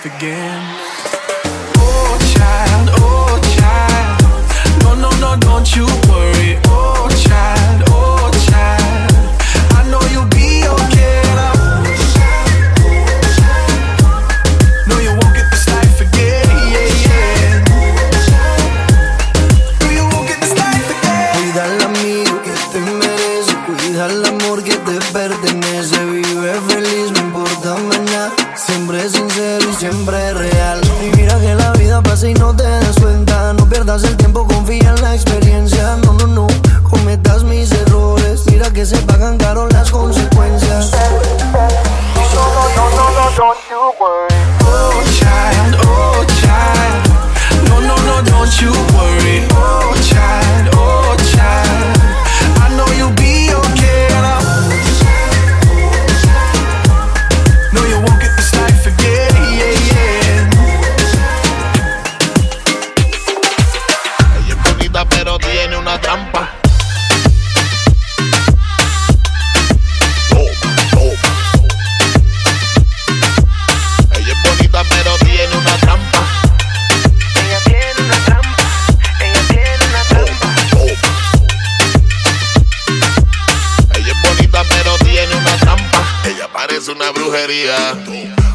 forget.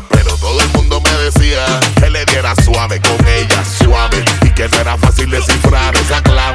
Pero todo el mundo me decía que le diera suave con ella, suave. Y que no era fácil descifrar esa clave.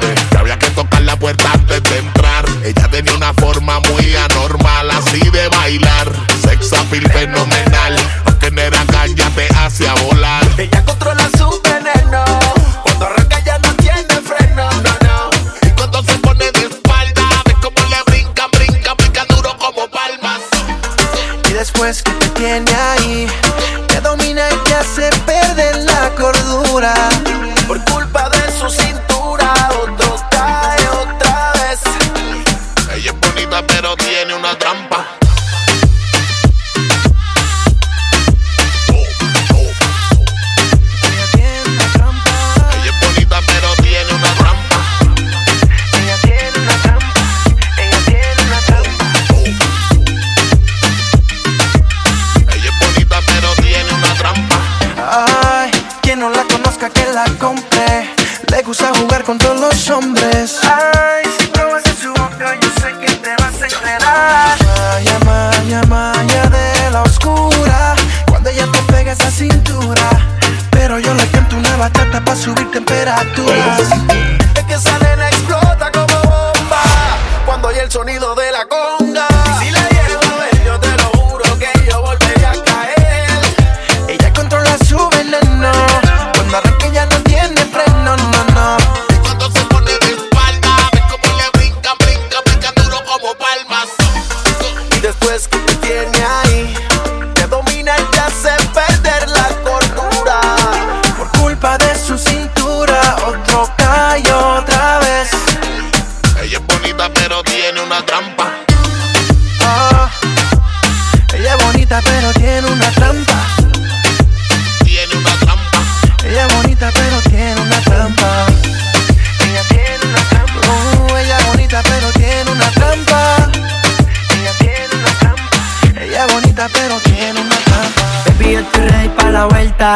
cuenta.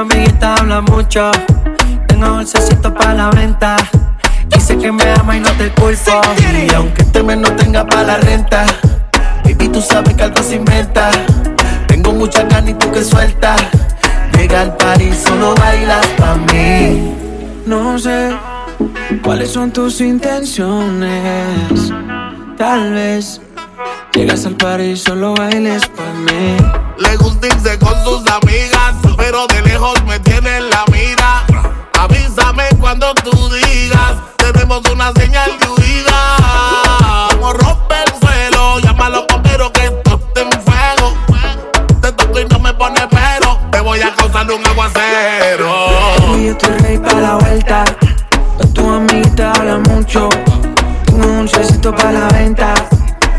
Amiguita habla mucho. Tengo dulcecito para la venta. Dice que me ama y no te culpo. Y aunque este mes no tenga para la renta, baby, tú sabes que algo se inventa. Tengo mucha ganas y tú que sueltas. Llega al party, solo bailas pa mí. No sé cuáles son tus intenciones. Tal vez llegas al party y solo bailes para mí. Le gusta irse con sus amigas, pero de lejos me tiene en la mira. Avísame cuando tú digas, tenemos una señal de huida. Como rompe el suelo, llama a los bomberos que esto en fuego. Te toco y no me pone pero, te voy a causar un aguacero. Y yo estoy ready para la vuelta. A tu amiguita habla mucho. Tengo un dulcecito para la venta.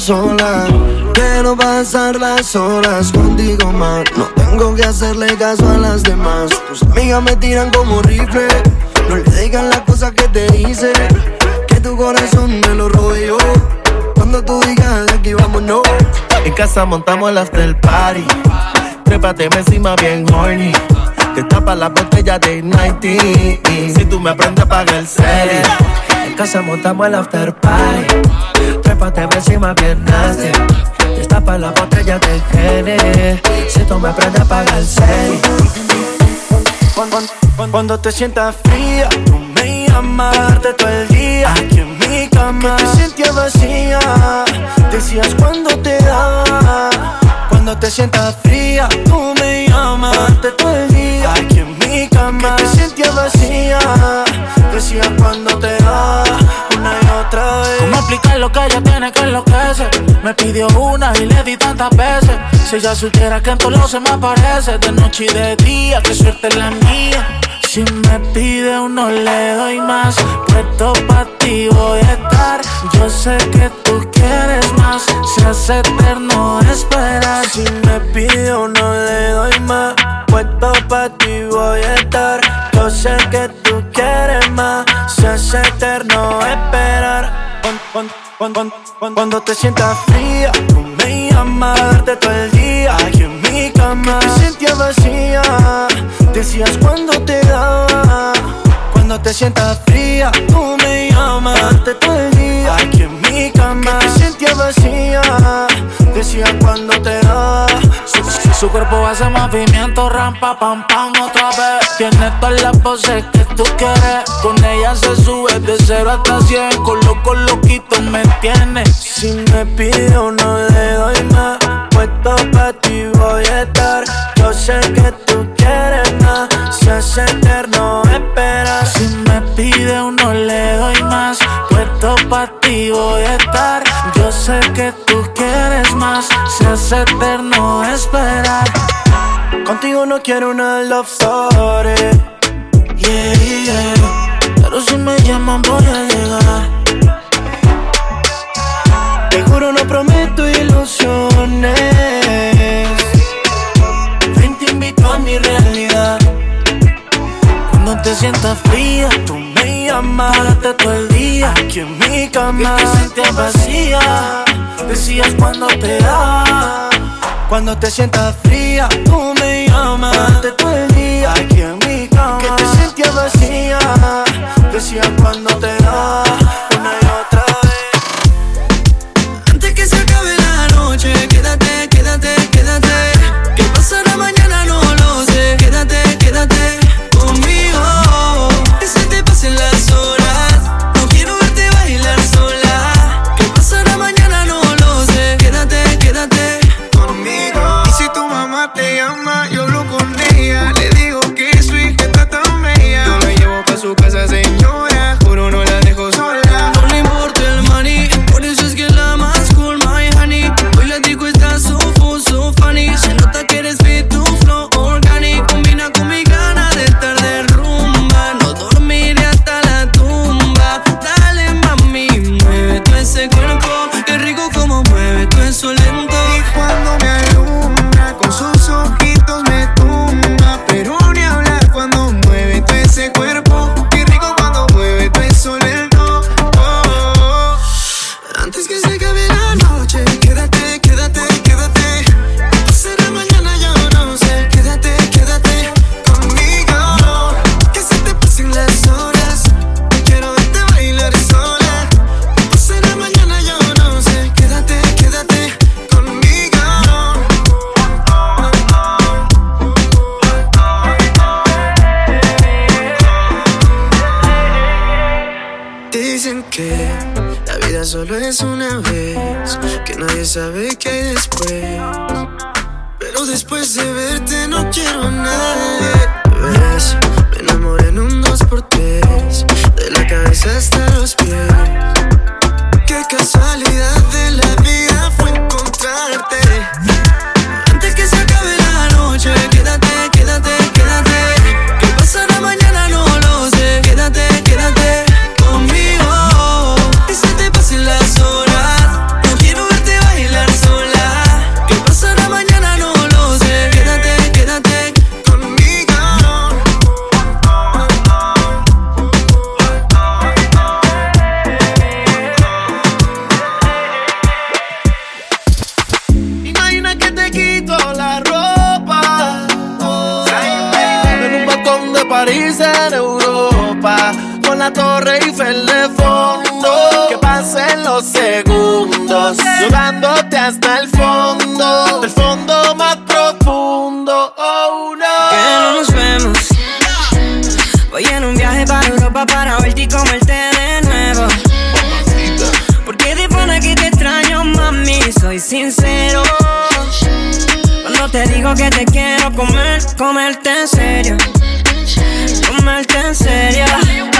Sola. Quiero pasar las horas contigo más. No tengo que hacerle caso a las demás. Tus amigas me tiran como rifle. No le digan las cosas que te hice. Que tu corazón me lo rodeó. Cuando tú digas de aquí vámonos. En casa montamos el after party. Trépate encima bien horny. Te tapa la botella de 90. Si tú me aprendes a pagar el cel. En casa montamos el after party. Trépate encima bien nasty. Te tapa la botella de Henny. Si tú me aprendes a pagar el cel. Cuando, cuando- cuando te sientas fría, tú me llamas de todo el día. Aquí en mi cama, que te sentías vacía. Decías cuando te daba. Cuando te sientas fría, vez. ¿Cómo explicar lo que ella tiene que enloquece? Me pidió una y le di tantas veces. Si ella supiera que en todo se me aparece, de noche y de día, que suerte es la mía. Si me pide uno le doy más, puesto pa' ti voy a estar. Yo sé que tú quieres más, se hace eterno esperar. Si me pide no le doy más Puesto pa' ti voy a estar Yo sé que tú quieres más Se hace eterno esperar Cuando, te sientas fría Tú me llamas a darte todo el día Aquí en mi cama. Te sentías vacía Decías cuando te daba Cuando te sientas fría Tú me llamas todo el día Aquí en mi cama. Te sentías vacía Decías cuando Su, cuerpo hace movimiento, rampa, pam, pam, otra vez. Tiene todas las poses que tú quieres. Con ella se sube de 0 hasta 100. Con loco, loquito me tiene. Si me pide no le doy más Puesto pa' ti voy a estar Yo sé que tú quieres más Se hace eterno esperar Si me pide uno le doy más. Puesto pa' ti voy a estar. Yo sé que tú Se hace eterno esperar. Contigo no quiero una love story yeah. Pero si me llaman voy a llegar. Te juro no prometo ilusiones Ven te invito a mi realidad Cuando te sientas fría, Tú me llamas párate todo el día. Aquí en mi Que cama te vacía. Decías cuando te da. Cuando te sientas fría, tú me llamas de todo el día. Aquí en mi cama, que te sentías vacía. Decía cuando te da la torre Eiffel de fondo Que pasen los segundos Llevándote hasta el fondo Del fondo más profundo Oh Que no no nos vemos. Voy en un viaje para Europa para verte y comerte de nuevo. Porque de pana que te extraño, mami, soy sincero. Cuando te digo que te quiero comer, comerte en serio. Comerte en serio.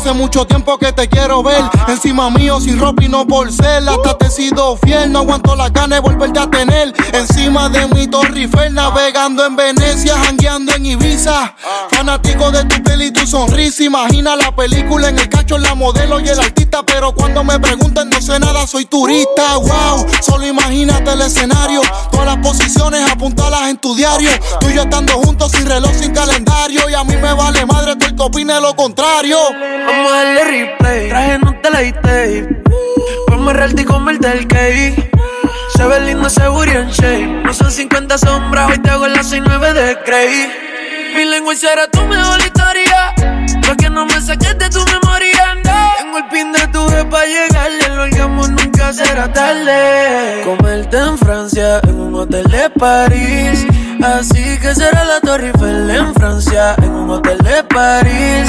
Hace mucho tiempo que te quiero ver. Encima mío sin ropa y no por ser. Hasta te he sido fiel, no aguanto la gana de volverte a tener. Encima de mi Torre Eiffel Navegando en Venecia, jangueando en Ibiza. Fanático de tu piel y tu sonrisa. Imagina la película en el cacho, la modelo y el artista. Pero cuando me preguntan no sé nada, soy turista. Wow, solo imagínate el escenario. Todas las posiciones apuntalas en tu diario. Tú y yo estando juntos sin reloj, sin calendario. Y a mí me vale madre, tú el que opine lo contrario Vamos a darle replay. Traje no te la tape. Ponme realty y comerte el cake. Se ve lindo ese booty en shape. No son 50 sombras, hoy te hago las 69 de Cray. Mi lengua será tu mejor historia. Pa' que no me saques de tu memoria, no. Tengo el pin de tu vez pa' llegarle. Lo hagamos nunca será tarde. Comerte en Francia, en un hotel de París. Así que será la Torre Eiffel en Francia, en un hotel de París.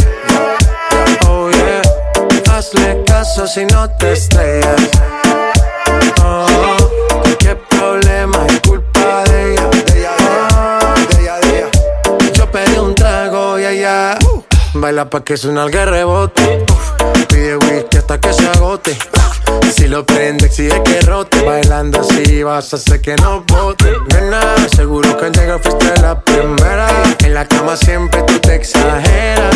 Hazle caso si no te estrellas. Oh, qué problema es culpa de ella. Oh, Yo pedí un trago y ella baila pa' que suena el rebote. Pide whisky hasta que se agote. Si lo prende, exige que rote. Bailando así vas a hacer que no bote. Nena, seguro que al llegar fuiste la primera. En la cama siempre tú te exageras.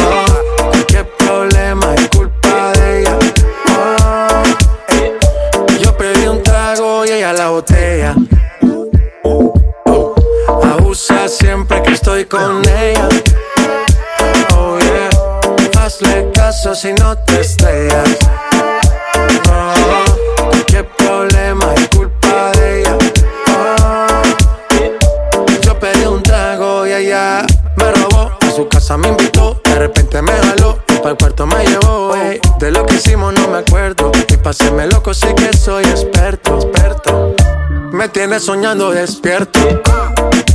con ella. Oh yeah. Hazle caso si no te estrellas. Oh, qué problema es culpa de ella. Yo pedí un trago y ella me robó. A su casa me invitó, de repente me jaló. Para el cuarto me llevó. ey. De lo que hicimos no me acuerdo. Y paséme loco, sé que soy experto, experto. Me tiene soñando despierto,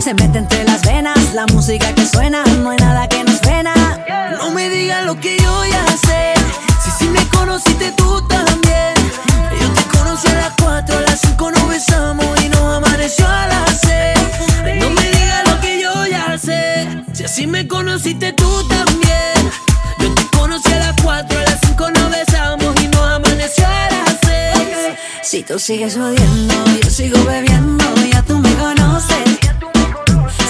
Se mete entre las venas la música que suena, no hay nada que nos frena. No me digas lo que yo ya sé. Si sí me conociste tú también. Yo te conocí a las 4, a las 5 nos besamos y nos amaneció a las 6. No me digas lo que yo ya sé. Si así me conociste tú también. Yo te conocí a las 4, a las 5 nos besamos y nos amaneció a las 6. Si tú sigues odiando, yo sigo bebiendo, ya tú me conoces.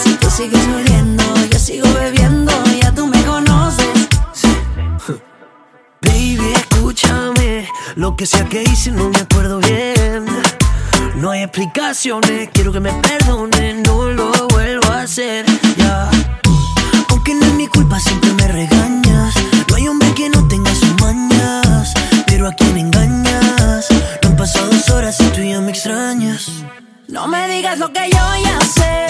Si tú sigues odiando, yo sigo bebiendo, ya tú me conoces. Baby, escúchame. Lo que sea que hice no me acuerdo bien. No hay explicaciones, quiero que me perdones, no lo vuelvo a hacer. Ya. Aunque no es mi culpa, siempre me regañas. No hay hombre que no tenga sus mañas. Pero a quien engañas. No han pasado dos horas y tú ya me extrañas. No me digas lo que yo ya sé.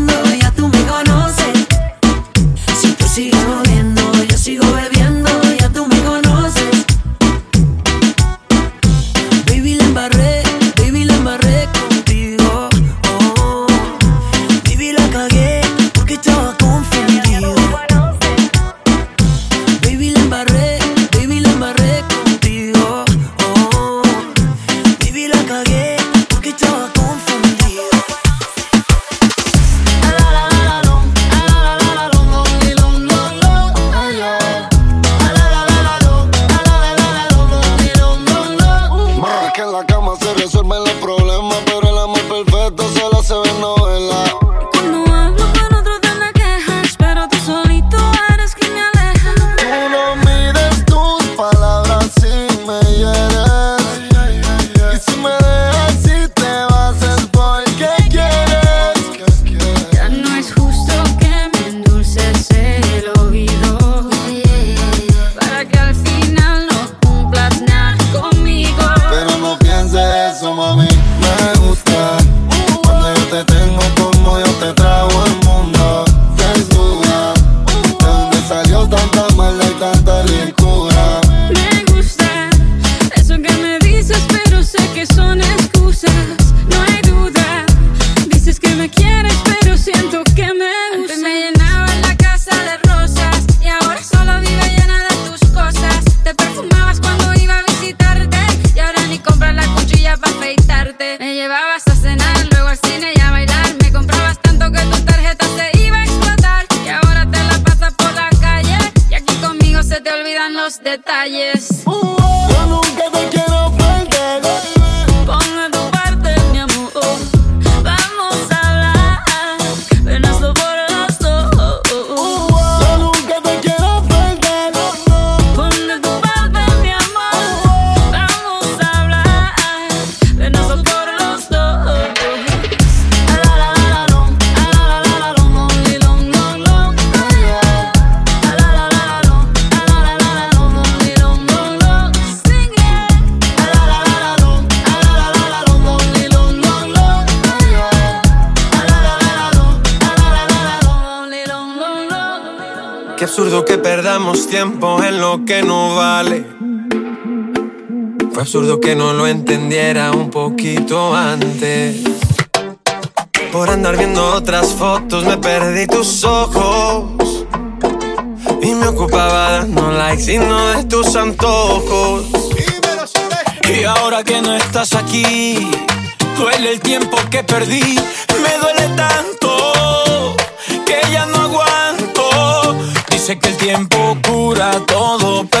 viendo otras fotos me perdí tus ojos. Y me ocupaba dando likes y no de tus antojos. Y ahora que no estás aquí, duele el tiempo que perdí. Me duele tanto que ya no aguanto. Dice que el tiempo cura todo, pero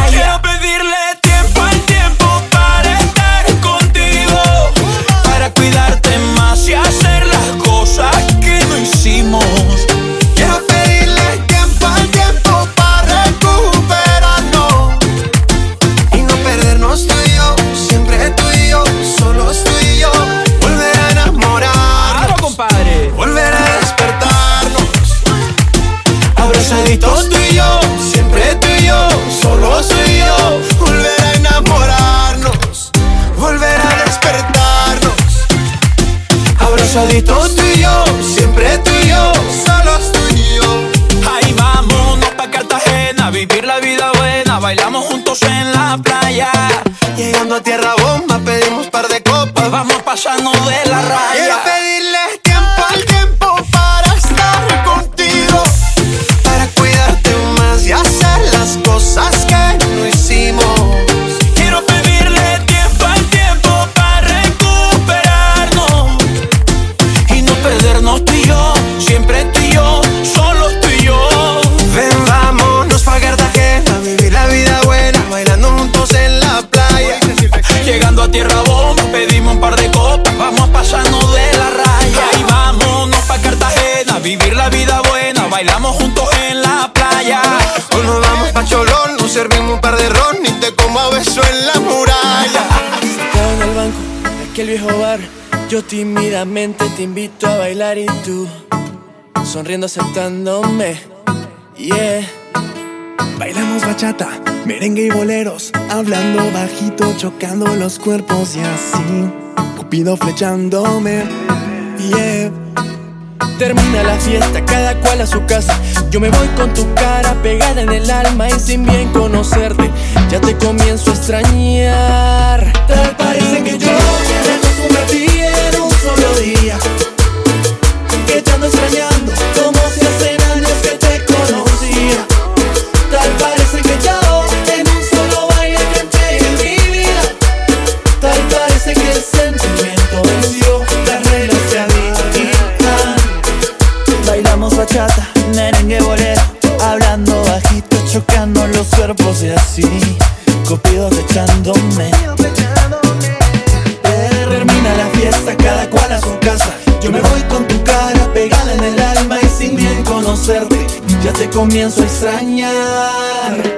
Abrazaditos tú yo tímidamente te invito a bailar y tú sonriendo aceptándome. Yeah. Bailamos bachata, merengue y boleros, hablando bajito, chocando los cuerpos y así, Cupido flechándome. Yeah. Termina la fiesta, cada cual a su casa. Yo me voy con tu cara pegada en el alma y sin bien conocerte, ya te comienzo a extrañar. Tal parece que yo me acostumbré día. Que te ando extrañando, como ya te comienzo a extrañar.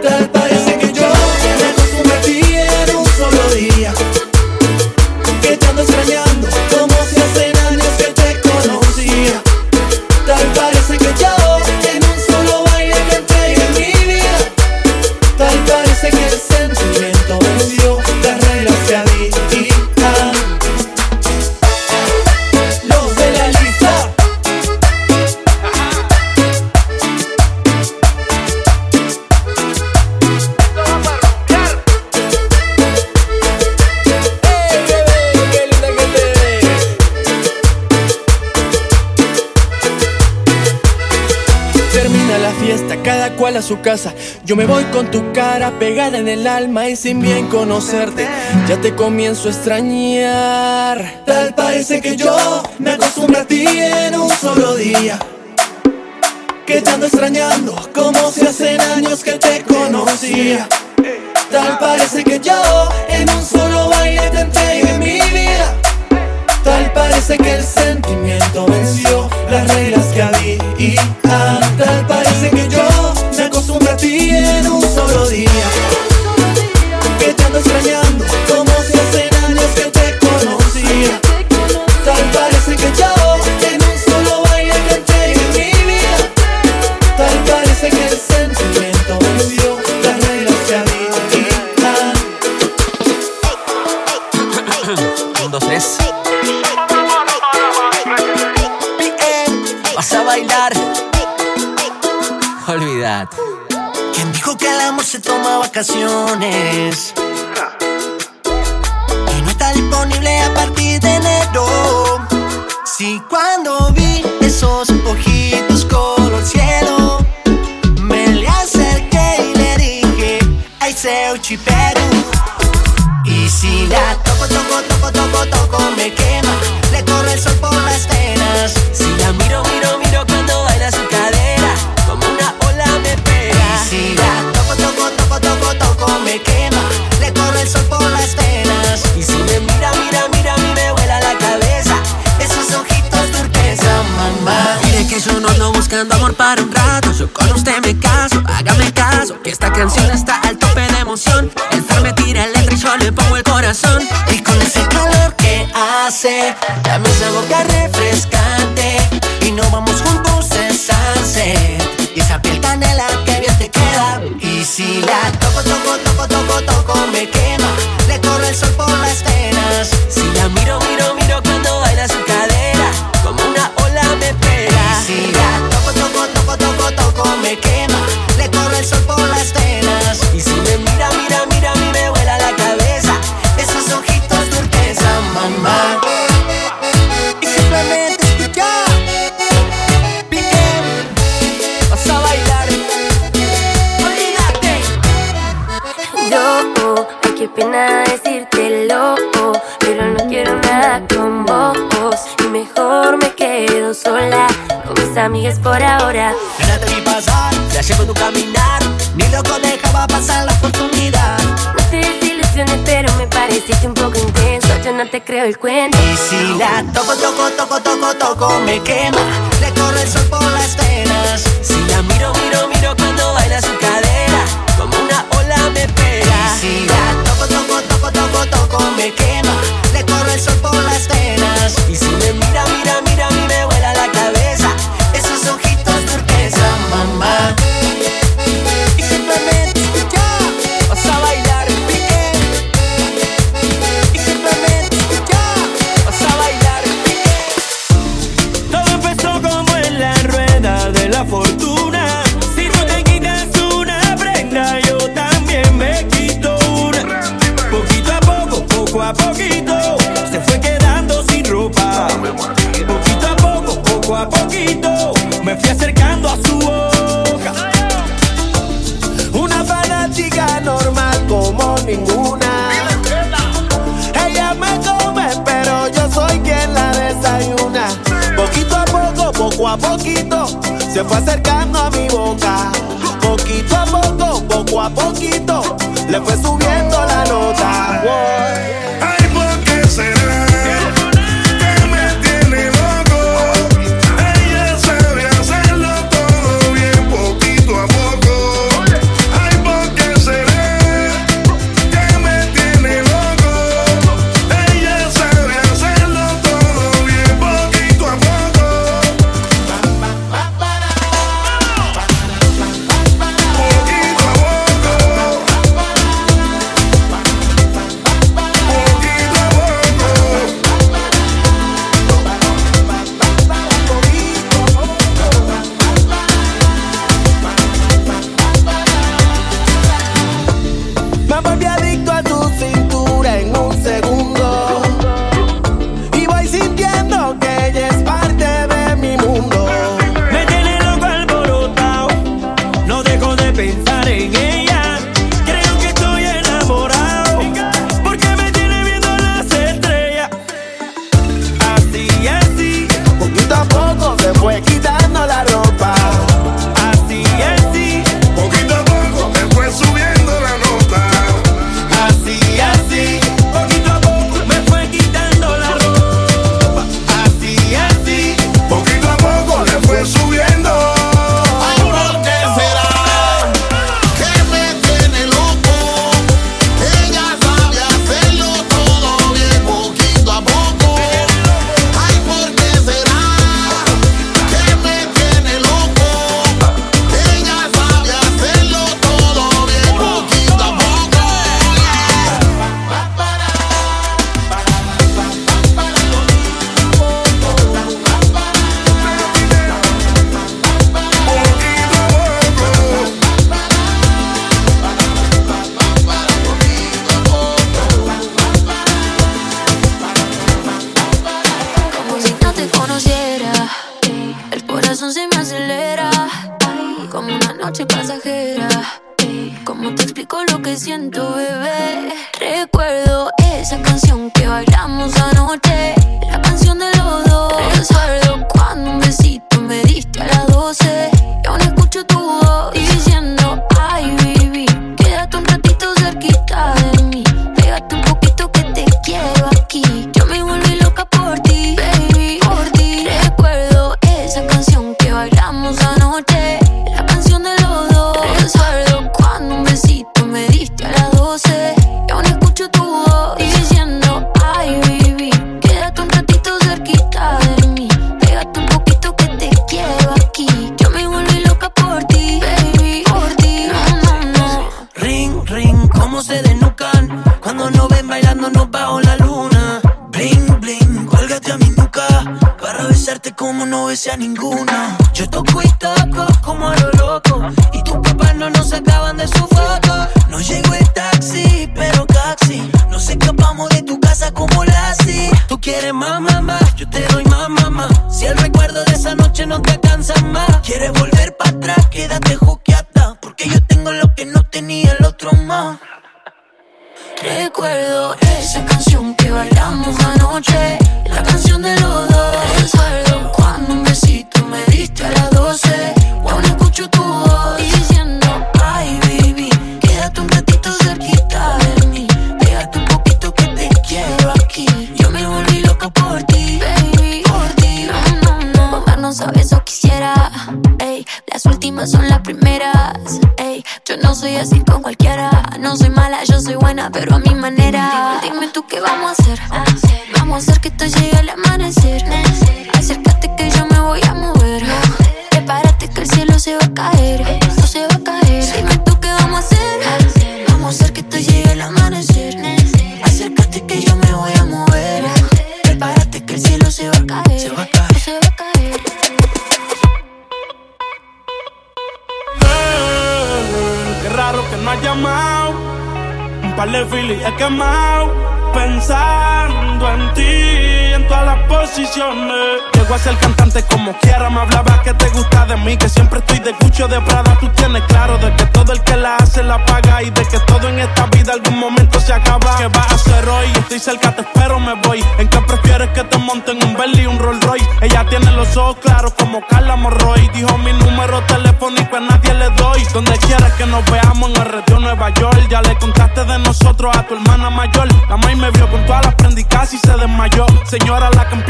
Cual a su casa. Yo me voy con tu cara pegada en el alma y sin bien conocerte, ya te comienzo a extrañar. Tal parece que yo me acostumbré a ti en un solo día. Que te ando extrañando, como si hacen años que te conocía. Tal parece que yo en un solo baile te entregué en mi vida. Tal parece que el sentimiento venció las reglas que había. Tal parece que yo ando extrañando como si hace años que te conocía. Tal parece que yo en un solo baile canté mi vida. Tal parece que el sentimiento venció las reglas que había. Un, dos, tres. Vas a bailar. Olvidad. ¿Quién dijo que el amor se toma vacaciones? creo el cuento. Y si la toco, toco, toco, toco, toco, me quema. Le corre el sol por poesía ninguna. Yo toco y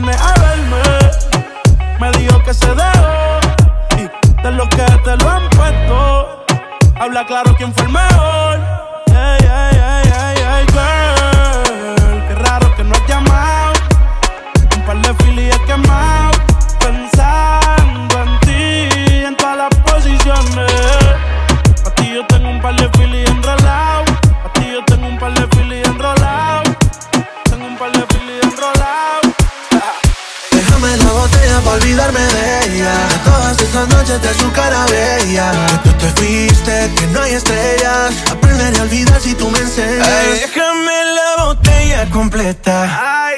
viene a verme. Me dijo que se dejó y de lo que te lo han puesto. Habla claro quién fue el mejor. de su cara bella. Que tú te fuiste, que no hay estrellas. Aprenderé a olvidar si tú me enseñas. Ay, déjame la botella completa. Ay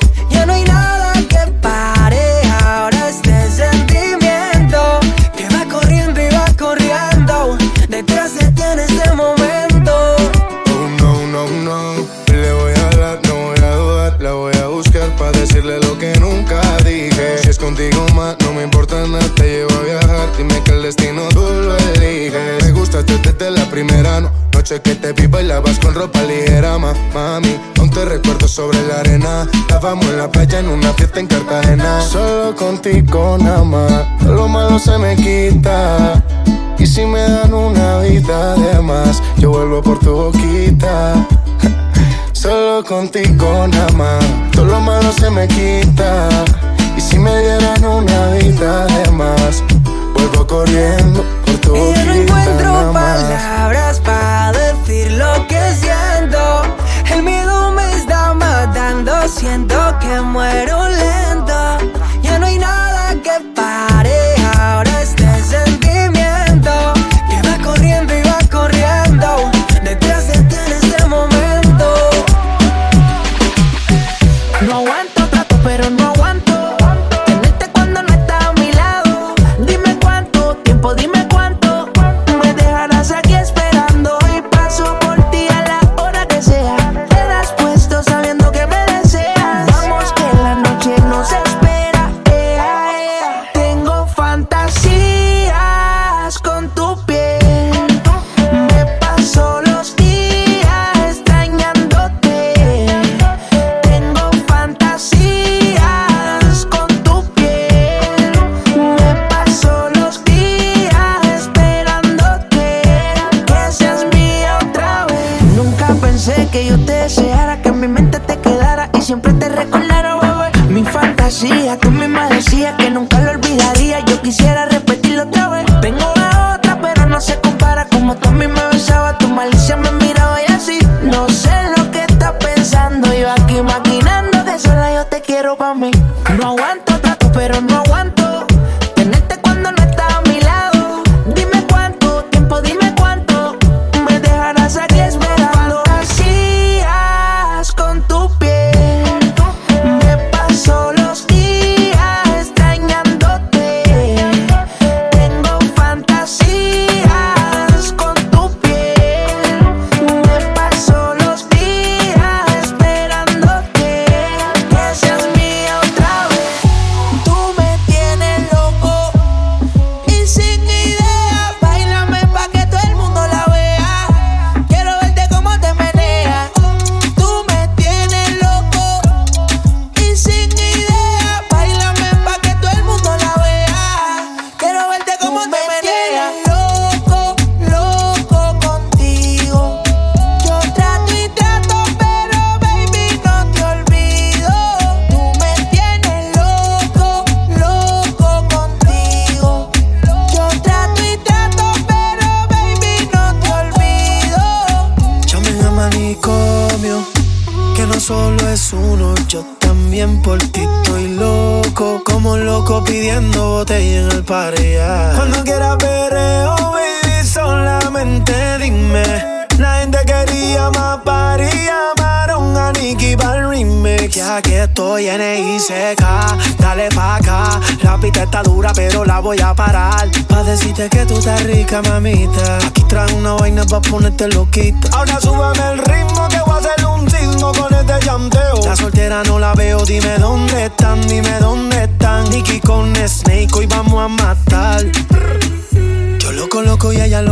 Me importa nada. Te llevo a viajar. Dime que el destino tú lo eliges. Me gustaste desde la primera no- noche que te vi bailabas con ropa ligera, ma, mami. Aún te recuerdo sobre la arena. Estábamos en la playa en una fiesta en Cartagena. Solo contigo nada más. Lo malo se me quita. Y si me dan una vida de más, yo vuelvo por tu boquita. Solo contigo nada más, todo lo malo se me quita. Y si me dieran una vida de más, vuelvo corriendo por tu Y yo no encuentro palabras para decir lo que siento. El miedo me está matando, siento que muero lento. que yo te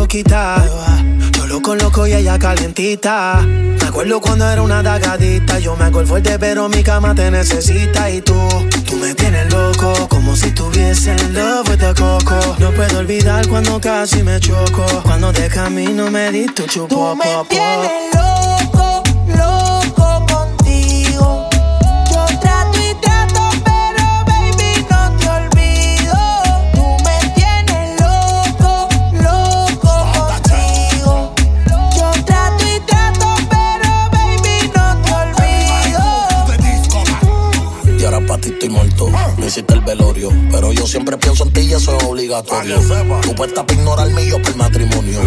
coloco y ella lo quita. Yo lo coloco y ella calientita. Me acuerdo cuando era una dagadita. Yo me acuerdo fuerte, pero mi cama te necesita. Y tú, tú me tienes loco. Como si tuviese en love with the coco. No puedo olvidar cuando casi me choco. Cuando de camino me di tu chupo, Tú me po, po. tienes loco, loco hiciste el velorio. Pero yo siempre pienso en ti y eso es obligatorio. Tú puestas para ignorarme y yo por matrimonio.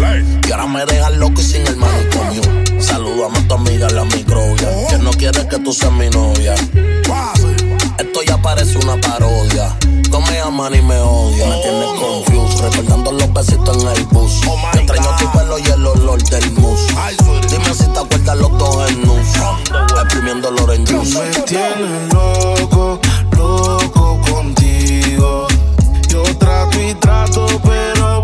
Y ahora me dejas loco y sin el manicomio. Saludame a tu amiga, la microbia. Que no quiere que tú seas mi novia. Esto ya parece una parodia. No me aman ni me odian. Me tienes confused. Recordando los besitos en el bus. Yo extraño tu pelo y el olor del mousse. Dime si te acuerdas los dos en nus. Exprimiendo el orange juice. Me tienes loco, loco trato y trato, pero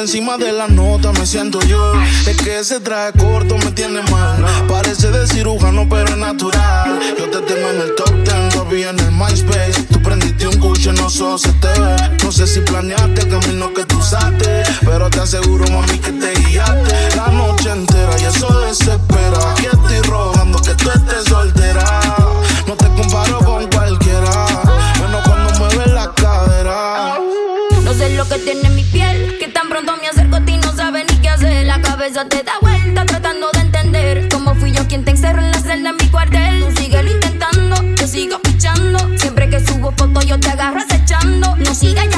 encima de la nota me siento yo. Es que ese traje corto me tiene mal. Parece de cirujano, pero es natural. Yo te tengo en el top 10, Bobby en el MySpace. Tú prendiste un cucho, no sos se te ve. No sé si planeaste el camino que tú usaste. Pero te aseguro, mami, que te guiaste. La noche entera y eso desespera. Aquí estoy rogando que tú estés soltera. No te comparo te da vuelta tratando de entender cómo fui yo quien te encerró en la celda en mi cuartel. Tú síguelo intentando, yo sigo pichando. Siempre que subo fotos yo te agarro acechando. No sigas llamando,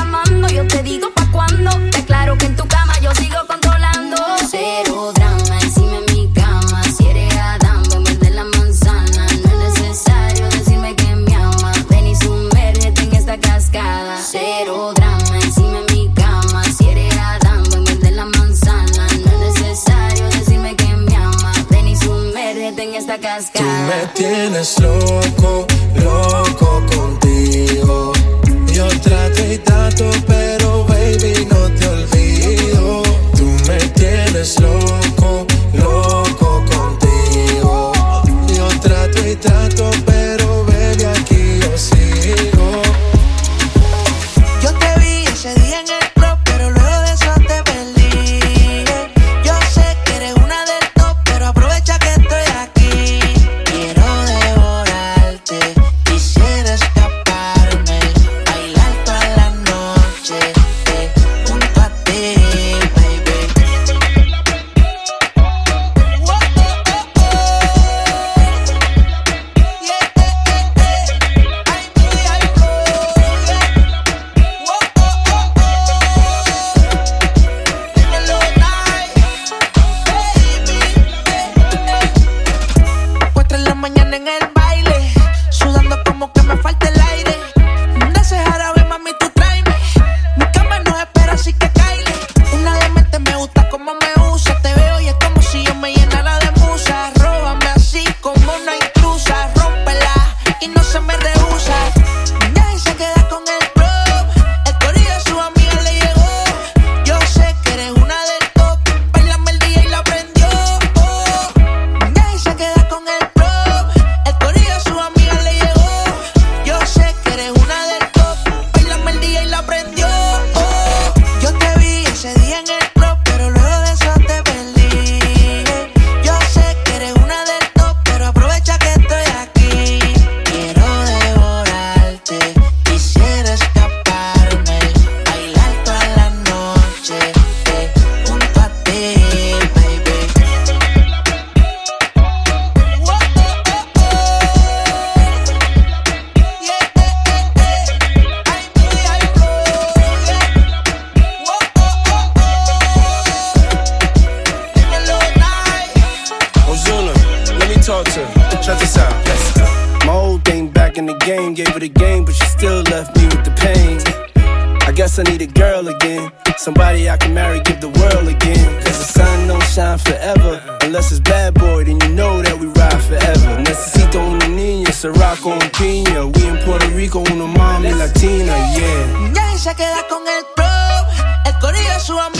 Somebody I can marry, give the world again. Cause the sun don't shine forever. Unless it's bad boy, then you know that we ride forever. Necesito una niña, Sirocco un piña. We in Puerto Rico, una mami latina, yeah. Ya se queda con el club. El corillo su amiga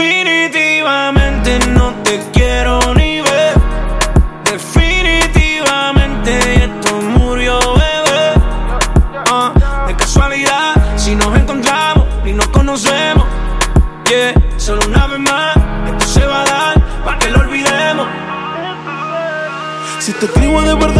Definitivamente no te quiero ni ver. Definitivamente esto murió, bebé. Ah, de casualidad, si nos encontramos y nos conocemos. Yeah, solo una vez más, esto se va a dar para que lo olvidemos. Si te escribo de verdad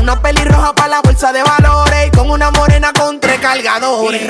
Una pelirroja para la bolsa de valores y con una morena con tres cargadores.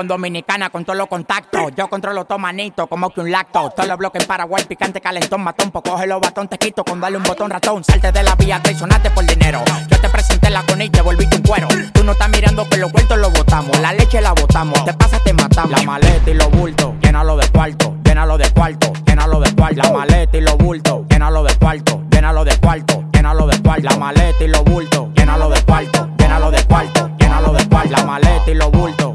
En Dominicana con todos los contactos. Yo controlo todo manito, como que un lacto. Todos los bloques en Paraguay, picante, calentón, matón. Coge los batón, te quito con darle un botón ratón. Salte de la vía, traicionaste por dinero. Yo te presenté la con y te volviste un cuero. Tú no estás mirando que los vueltos los botamos. La leche la botamos. Te pasa, te matamos. La maleta y los bultos, llénalo de cuarto, llénalo de cuarto, llénalo de cuarto. La maleta y los bultos, llénalo de cuarto, llénalo de cuarto, llénalo de cuarto. La maleta y los bultos, llénalo de cuarto, llénalo de cuarto, llénalo de cuarto. La maleta y los bultos,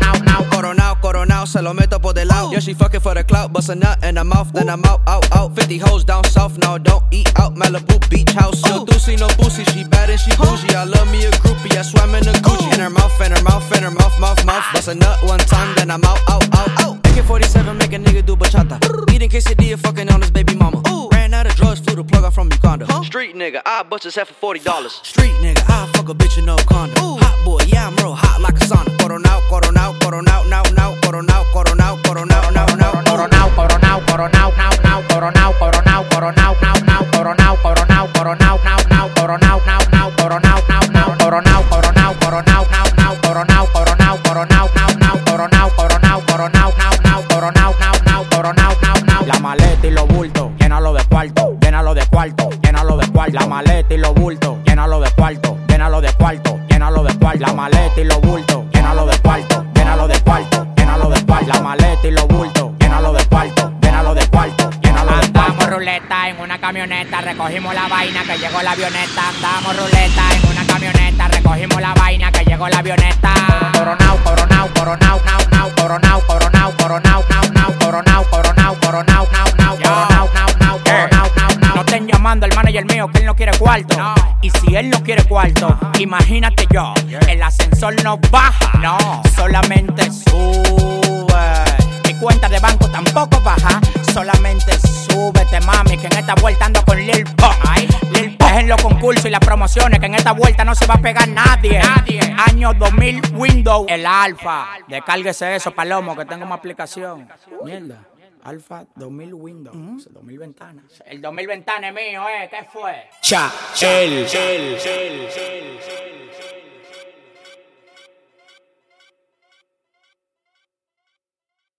se lo meto por del lado. Yeah, she fucking for the clout, bust a nut in her mouth, then I'm out, out, out. 50 hoes down south, no, don't eat out. Malibu beach house, no doozy, no boozy. She bad and she bougie. I love me a groupie, I swam in a Gucci. In her mouth, in her mouth, in her mouth, mouth, mouth. Bust a nut one time, then I'm out, out, out, out. AK-47 make a nigga do bachata. Eating quesadilla, fucking on his baby mama. Ran out of drugs, flew the plug out from Uganda. Street nigga, I bust his head for forty dollars. Street nigga, I fuck a bitch in no condom. Hot boy, yeah I'm real Coronao, coronao, now, now, coronao, coronao, coronao, now, now, Coronao, coronao, coronao, nao, nao, coronao, coronao, coronao, nao, nao, coronao, coronao, coronao, nao, nao, coronao, nao, nao, coronao, nao, nao, coronao, coronao, coronao, nao, nao, coronao, coronao, coronao, nao, nao, coronao, coronao, coronao, nao, nao, coronao, nao, nao, coronao, nao, nao. La maleta y los bultos, llénalo de cuarto, llénalo de cuarto, llénalo de cuarto. La maleta camioneta, recogimos la vaina que llegó la avioneta. Damos ruleta en una camioneta, recogimos la vaina que llegó la avioneta. Coronao, coronao, coronao, nao, nao, coronao, coronao, coronao, nao, nao, coronao, coronao, coronao, nao, nao, coronao, nao, nao, coronao, nao, nao. No estén llamando al manager mío que él no quiere cuarto. Y si él no quiere cuarto, imagínate yo, el ascensor no baja, no, solamente sube. Mi cuenta de banco tampoco baja, solamente súbete, mami, que en esta vuelta ando con Lil Pump. Lil Pump es en los concursos y las promociones, que en esta vuelta no se va a pegar nadie. Año 2000 Windows, el Alfa. Descárguese eso, Palomo, que tengo una aplicación. Mierda. Alfa 2000 Windows, 2000 ventanas. El 2000 ventanas es mío, ¿eh? ¿Qué fue? Cha, el.